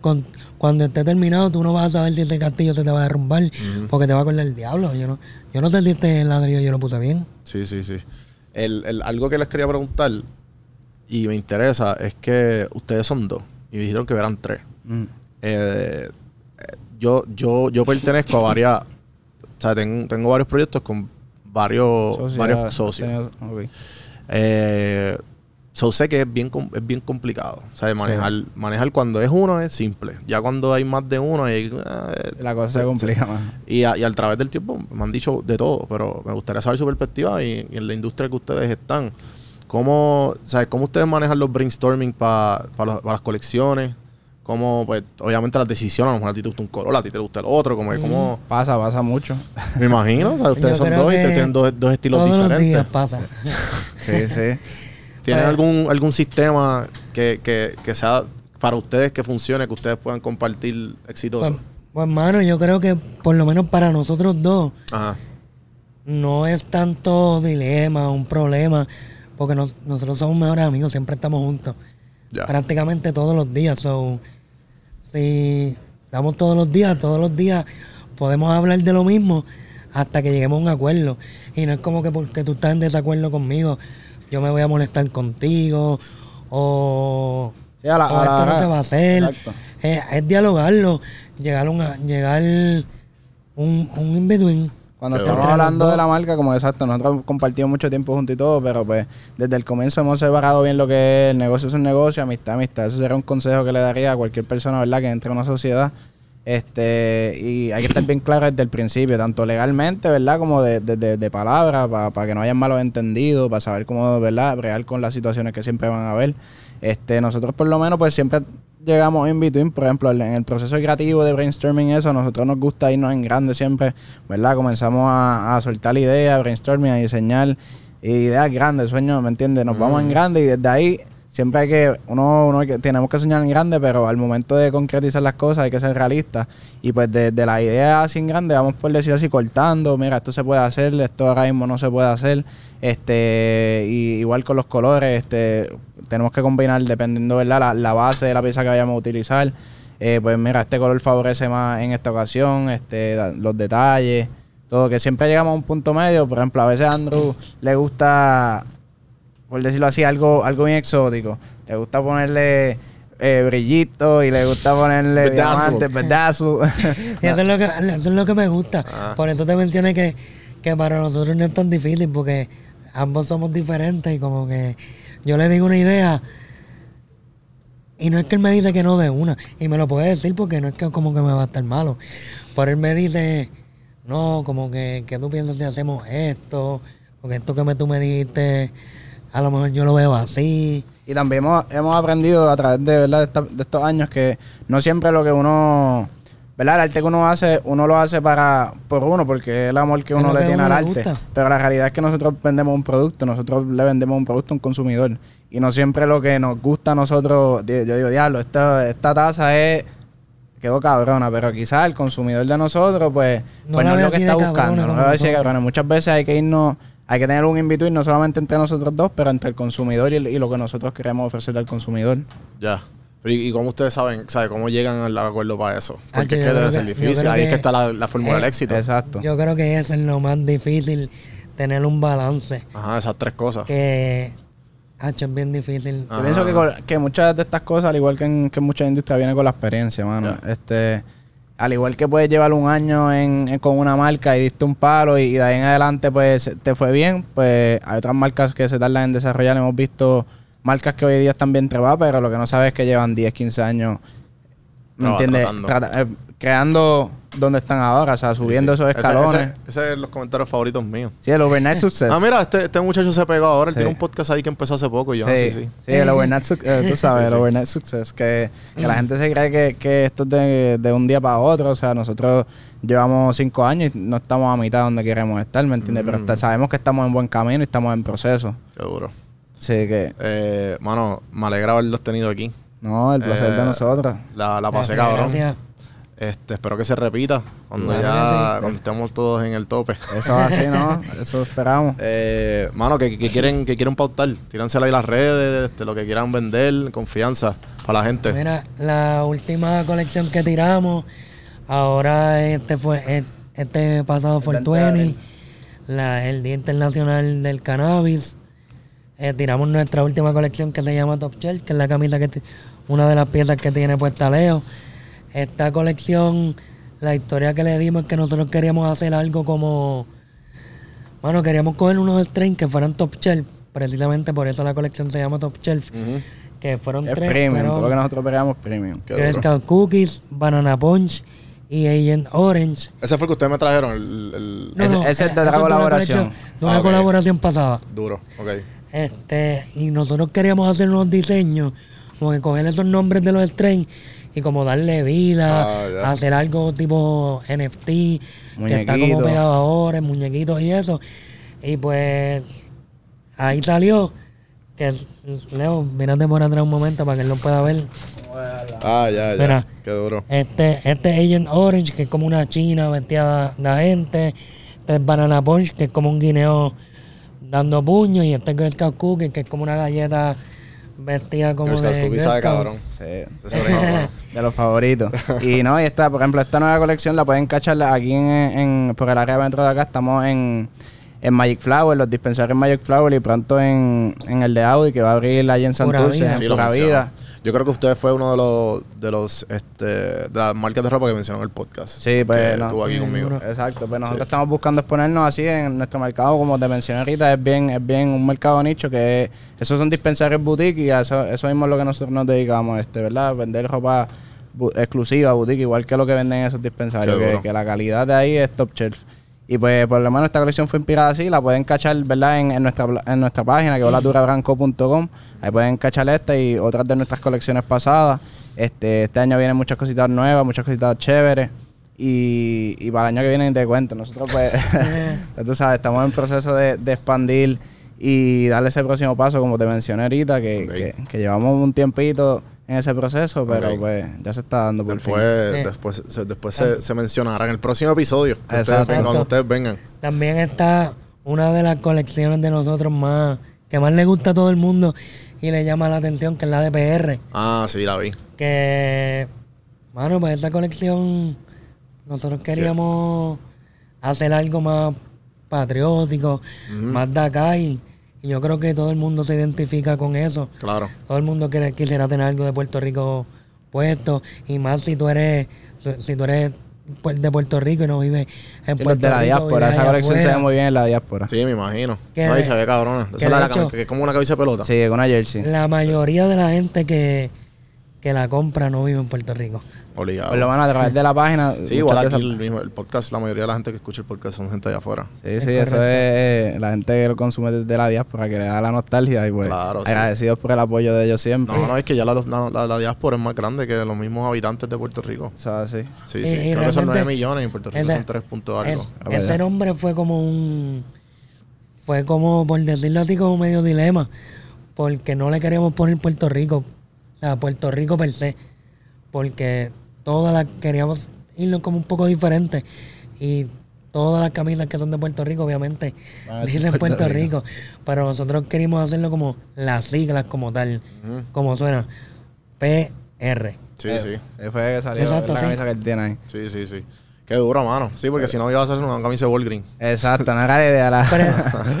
con- cuando esté terminado tú no vas a saber si ese castillo se te va a derrumbar porque te va a correr el diablo. Yo no, yo no sé si este ladrillo yo lo puse bien. Sí, sí, sí. El, el- algo que les quería preguntar y me interesa es que ustedes son dos y dijeron que eran tres. Mm. Eh, yo, yo, yo pertenezco a varias, o sea, tengo, tengo varios proyectos con varios, Sociedad- varios socios. Ok. Eh, so sé que es bien, es bien complicado. O sea, manejar, manejar cuando es uno es simple. Ya cuando hay más de uno, hay, eh, La cosa se complica más. y a, y al través del tiempo me han dicho de todo, pero me gustaría saber su perspectiva y, y en la industria que ustedes están. ¿Cómo, ¿sabes? ¿Cómo ustedes manejan los brainstorming para las colecciones? ¿Cómo, pues, obviamente las decisiones, a lo mejor a ti te gusta un color, a ti te gusta el otro, como, que cómo, Pasa, pasa mucho. me imagino, o sea, ustedes Yo son dos y tienen dos, dos estilos Todos los diferentes. días pasa. Sí, sí. ¿Tienen Pues- algún, algún sistema que, que, que sea para ustedes que funcione, que ustedes puedan compartir exitoso? Pues, pues, mano, yo creo que por lo menos para nosotros dos Ajá. no es tanto dilema, un problema, porque nos- nosotros somos mejores amigos, siempre estamos juntos. Ya. Prácticamente todos los días. So, si estamos todos los días, todos los días podemos hablar de lo mismo hasta que lleguemos a un acuerdo. Y no es como que porque tú estás en desacuerdo conmigo, yo me voy a molestar contigo o, Sí, a la- o a la- esto no se va a hacer. Es, es dialogarlo, llegar a un, llegar un, un in-between. Cuando estamos hablando de la marca, como exacto, nosotros hemos compartido mucho tiempo juntos y todo, pero pues desde el comienzo hemos separado bien lo que es el negocio es un negocio, amistad, amistad. Eso sería un consejo que le daría a cualquier persona, ¿verdad?, que entre a una sociedad. Este, y hay que estar bien claro desde el principio, tanto legalmente, ¿verdad?, como de, de, de- de palabra, para que no hayan malos entendidos, para saber cómo, ¿verdad?, real con las situaciones que siempre van a haber. Este, nosotros por lo menos, pues siempre llegamos in between, por ejemplo, en el proceso creativo de brainstorming, eso, a nosotros nos gusta irnos en grande siempre, ¿verdad? Comenzamos a, a soltar ideas, brainstorming, a diseñar ideas grandes, sueños, ¿me entiendes? Nos vamos en grande y desde ahí siempre hay que, uno, uno que- tenemos que soñar en grande, pero al momento de concretizar las cosas hay que ser realistas. Y pues desde la idea así en grande, vamos por decir así, cortando, mira, esto se puede hacer, esto ahora mismo no se puede hacer. Este, y igual con los colores, este, tenemos que combinar dependiendo, ¿verdad? La, la base de la pieza que vayamos a utilizar. Eh, pues mira, este color favorece más en esta ocasión, este, los detalles, todo, que siempre llegamos a un punto medio. Por ejemplo, a veces a Andrew le gusta, por decirlo así, algo, algo bien exótico. Le gusta ponerle eh, brillito y le gusta ponerle diamantes, pedazos. Y eso es lo que, eso es lo que me gusta. Ah. Por eso te mencioné que, que para nosotros no es tan difícil, porque ambos somos diferentes y como que yo le digo una idea y no es que él me dice que no de una, y me lo puede decir porque no es que como que me va a estar malo. Pero él me dice, no, como que, que tú piensas si hacemos esto, porque esto que me, tú me dijiste, a lo mejor yo lo veo así. Y también hemos, hemos aprendido a través de, ¿verdad? de, estos años que no siempre lo que uno, ¿verdad? El arte que uno hace, uno lo hace para por uno, porque es el amor que uno le que a tiene uno al arte. gusta. Pero la realidad es que nosotros vendemos un producto, nosotros le vendemos un producto a un consumidor. Y no siempre lo que nos gusta a nosotros, yo digo, diablo, esta, esta taza es quedó cabrona, pero quizás el consumidor de nosotros, pues, No pues no es lo que está buscando, cabrona no como lo ve así de nosotros. cabrona. Muchas veces hay que irnos, hay que tener un in-between, no solamente entre nosotros dos, pero entre el consumidor y, el- y lo que nosotros queremos ofrecerle al consumidor. Ya. Pero ¿y, y cómo ustedes saben, sabe, cómo llegan al acuerdo para eso? Ah, Porque yo es que debe que- ser difícil. Ahí es que- está la, la fórmula del eh, éxito. Exacto. Yo creo que eso es lo más difícil, tener un balance. Ajá, esas tres cosas. que hacho, es bien difícil. Ah. Yo pienso que, que muchas de estas cosas, al igual que en, que en muchas industrias, viene con la experiencia, mano. Este, al igual que puedes llevar un año en, en- con una marca y diste un palo y, y de ahí en adelante pues te fue bien, pues hay otras marcas que se tardan en desarrollar. Hemos visto marcas que hoy día están bien trebadas, pero lo que no sabes es que llevan 10, 15 años, ¿me entiendes? Trata- eh, creando donde están ahora, o sea, subiendo Sí, esos escalones. Ese, ese- ese es los comentarios favoritos míos. Sí, el Overnight Success. Ah, mira, este, este muchacho se pegó ahora. Él Sí. tiene un podcast ahí que empezó hace poco. Y yo, Sí, sí, sí, sí. el overnight, suc- eh, tú sabes, el overnight success, que, que la gente se cree que, que esto es de, de un día para otro, o sea, nosotros llevamos cinco años y no estamos a mitad donde queremos estar, ¿me entiendes? Pero Mm. está- sabemos que estamos en buen camino y estamos en proceso. Qué Así que, Eh, mano, me alegra haberlos tenido aquí. no, el placer Eh, de nosotros. La, la pasé Gracias, cabrón. gracias. Este, espero que se repita cuando Claro ya sí. cuando estemos todos en el tope. Eso es así, ¿no? Eso esperamos. Eh, mano, que, que quieren que quieren pautar. Tíransela ahí las redes, este, lo que quieran vender, confianza para la gente. Mira, la última colección que tiramos, ahora este fue e- este pasado fue el 20, la, el Día Internacional del Cannabis. Eh, tiramos nuestra última colección que se llama Top Shelf, que es la camisa que una de las piezas que tiene puesta Leo. Esta colección la historia que le dimos es que nosotros queríamos hacer algo como. Bueno, queríamos coger unos strains que fueran top shelf. Precisamente por eso la colección se llama Top Shelf. Que fueron Es tres. premium. fueron Todo lo que nosotros pegamos premium. Girl. Scout Cookies, Banana Punch y Agent Orange. Ese fue el que ustedes me trajeron, el, el- No, Ese- no, ese es de eh, eso una colaboración. De una Ah, colaboración pasada. duro. Ok. Este, y nosotros queríamos hacer unos diseños, como que coger esos nombres de los strains y como darle vida, Ah, hacer algo tipo NFT, que está como pegado ahora, muñequitos y eso. Y pues ahí salió que Leo, mírate por atrás un momento para que él lo pueda ver. Ah, ya, ya. Mira. Qué duro. Este, este Agent Orange, que es como una china vestida de agente. Este es Banana Punch, que es como un guineo dando puño. Y este Girl Scout Cookie, que es como una galleta vestida como Girl Scouts de Cookies sabe cabrón. Sí. De los favoritos. y no, y esta, por ejemplo, esta nueva colección la pueden cachar aquí en, en por el área dentro de acá. Estamos en, en Magic Flower, los dispensarios Magic Flower y pronto en, en el de Audi que va a abrir allí en Santurce, en Pura. Vida. Yo creo que usted fue uno de los, de los, este, de las marcas de ropa que mencionó en el podcast. Sí, pues, Que no. estuvo aquí Sí, conmigo. Exacto, pues nosotros estamos buscando exponernos así en nuestro mercado, como te mencioné ahorita, es bien, es bien un mercado nicho que es- esos son dispensarios boutique y a eso, eso mismo es lo que nosotros nos dedicamos, este, ¿verdad? Vender ropa bu- exclusiva, boutique, igual que lo que venden esos dispensarios, que la calidad de ahí es top shelf. Y pues por lo menos esta colección fue inspirada así, la pueden cachar, ¿verdad? En, en nuestra, en nuestra página, que es holadurabranco.com. Ahí pueden cachar esta y otras de nuestras colecciones pasadas. Este, este año vienen muchas cositas nuevas, muchas cositas chéveres. Y, y para el año que viene te cuento. Nosotros pues, tú sabes, estamos en proceso de, de expandir y darle ese próximo paso, como te mencioné ahorita, que, que llevamos un tiempito en ese proceso, pero pues ya se está dando por fin. Después, Sí. después, se, después se, se mencionará en el próximo episodio. que ustedes cuando ustedes vengan. También está una de las colecciones de nosotros más que más le gusta a todo el mundo y le llama la atención, que es la de PR. Ah, sí, la vi. Que, bueno, pues esta colección nosotros queríamos hacer algo más patriótico, más de acá y, y yo creo que todo el mundo se identifica con eso. Claro. Todo el mundo quiere, quisiera tener algo de Puerto Rico puesto y más si tú eres si tú eres pu- de Puerto Rico y no vives en Y los Puerto de la Rico, diáspora, esa colección se ve muy bien en la diáspora. Sí, me imagino. Que Ay, de- se ve cabrona. que Esa es la, hecho- que es como una de pelota. Sí, con una jersey. La mayoría de la gente que, que la compra no vive en Puerto Rico. Obligado. Por lo menos a través de la página. Sí, igual de aquí el, mismo, el podcast, la mayoría de la gente que escucha el podcast son gente allá afuera. Sí, sí, eso es eh, la gente que lo consume desde la diáspora, que le da la nostalgia y pues Claro, sí. agradecidos por el apoyo de ellos siempre. No, no, es que ya la, la, la- la diáspora es más grande que los mismos habitantes de Puerto Rico. O sea, sí. Sí, Y- sí. y Creo que son 9 realmente- millones y en Puerto Rico ese- son 3 puntos algo. Es- Ah, pues ese ya. nombre fue como un. Fue como, por decirlo así, como medio dilema. Porque no le queríamos poner Puerto Rico. O sea, Puerto Rico per se. Porque todas las queríamos irnos como un poco diferente. Y todas las camisas que son de Puerto Rico, obviamente, Van a decir dicen Puerto Puerto Rico. Rico. Pero nosotros queríamos hacerlo como las siglas como tal. Como suena. PR. Sí, Eh, sí. fue que salió Exacto, la sí. camisa que él tiene ahí. Sí, sí, sí. Qué duro, mano. Sí, porque si no iba a hacer una camisa de Walgreen. Exacto, no era la idea. La... Pre-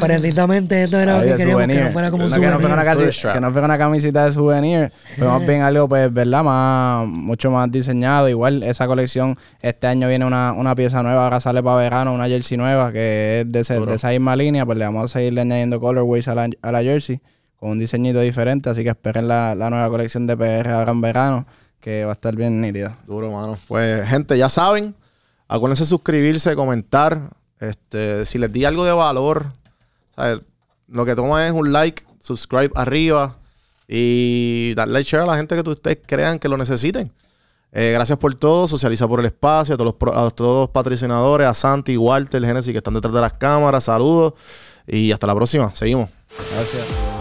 precisamente eso era lo que queríamos, que souvenir. no fuera como un No, que no fuera una souvenir. casi- que no fuera una camisita de souvenir, pero más bien algo, pues, ¿verdad? Más, mucho más diseñado. Igual esa colección, este año viene una, una pieza nueva, ahora sale para verano, una jersey nueva, que es de, ese- Duro. de esa misma línea, pues le vamos a seguir añadiendo colorways a la, a la jersey, con un diseñito diferente, así que esperen la, la nueva colección de PR ahora en verano, que va a estar bien nítida. Duro, mano. Pues, gente, ya saben. Acuérdense de suscribirse, comentar. Este, si les di algo de valor, ¿sabes? lo que toma es un like, subscribe arriba y darle share a la gente que ustedes crean que lo necesiten. Eh, gracias por todo. Socializa por el espacio. A todos los, a todos los patrocinadores, a Santi, Walter, Genesis que están detrás de las cámaras. Saludos y hasta la próxima. Seguimos. Gracias.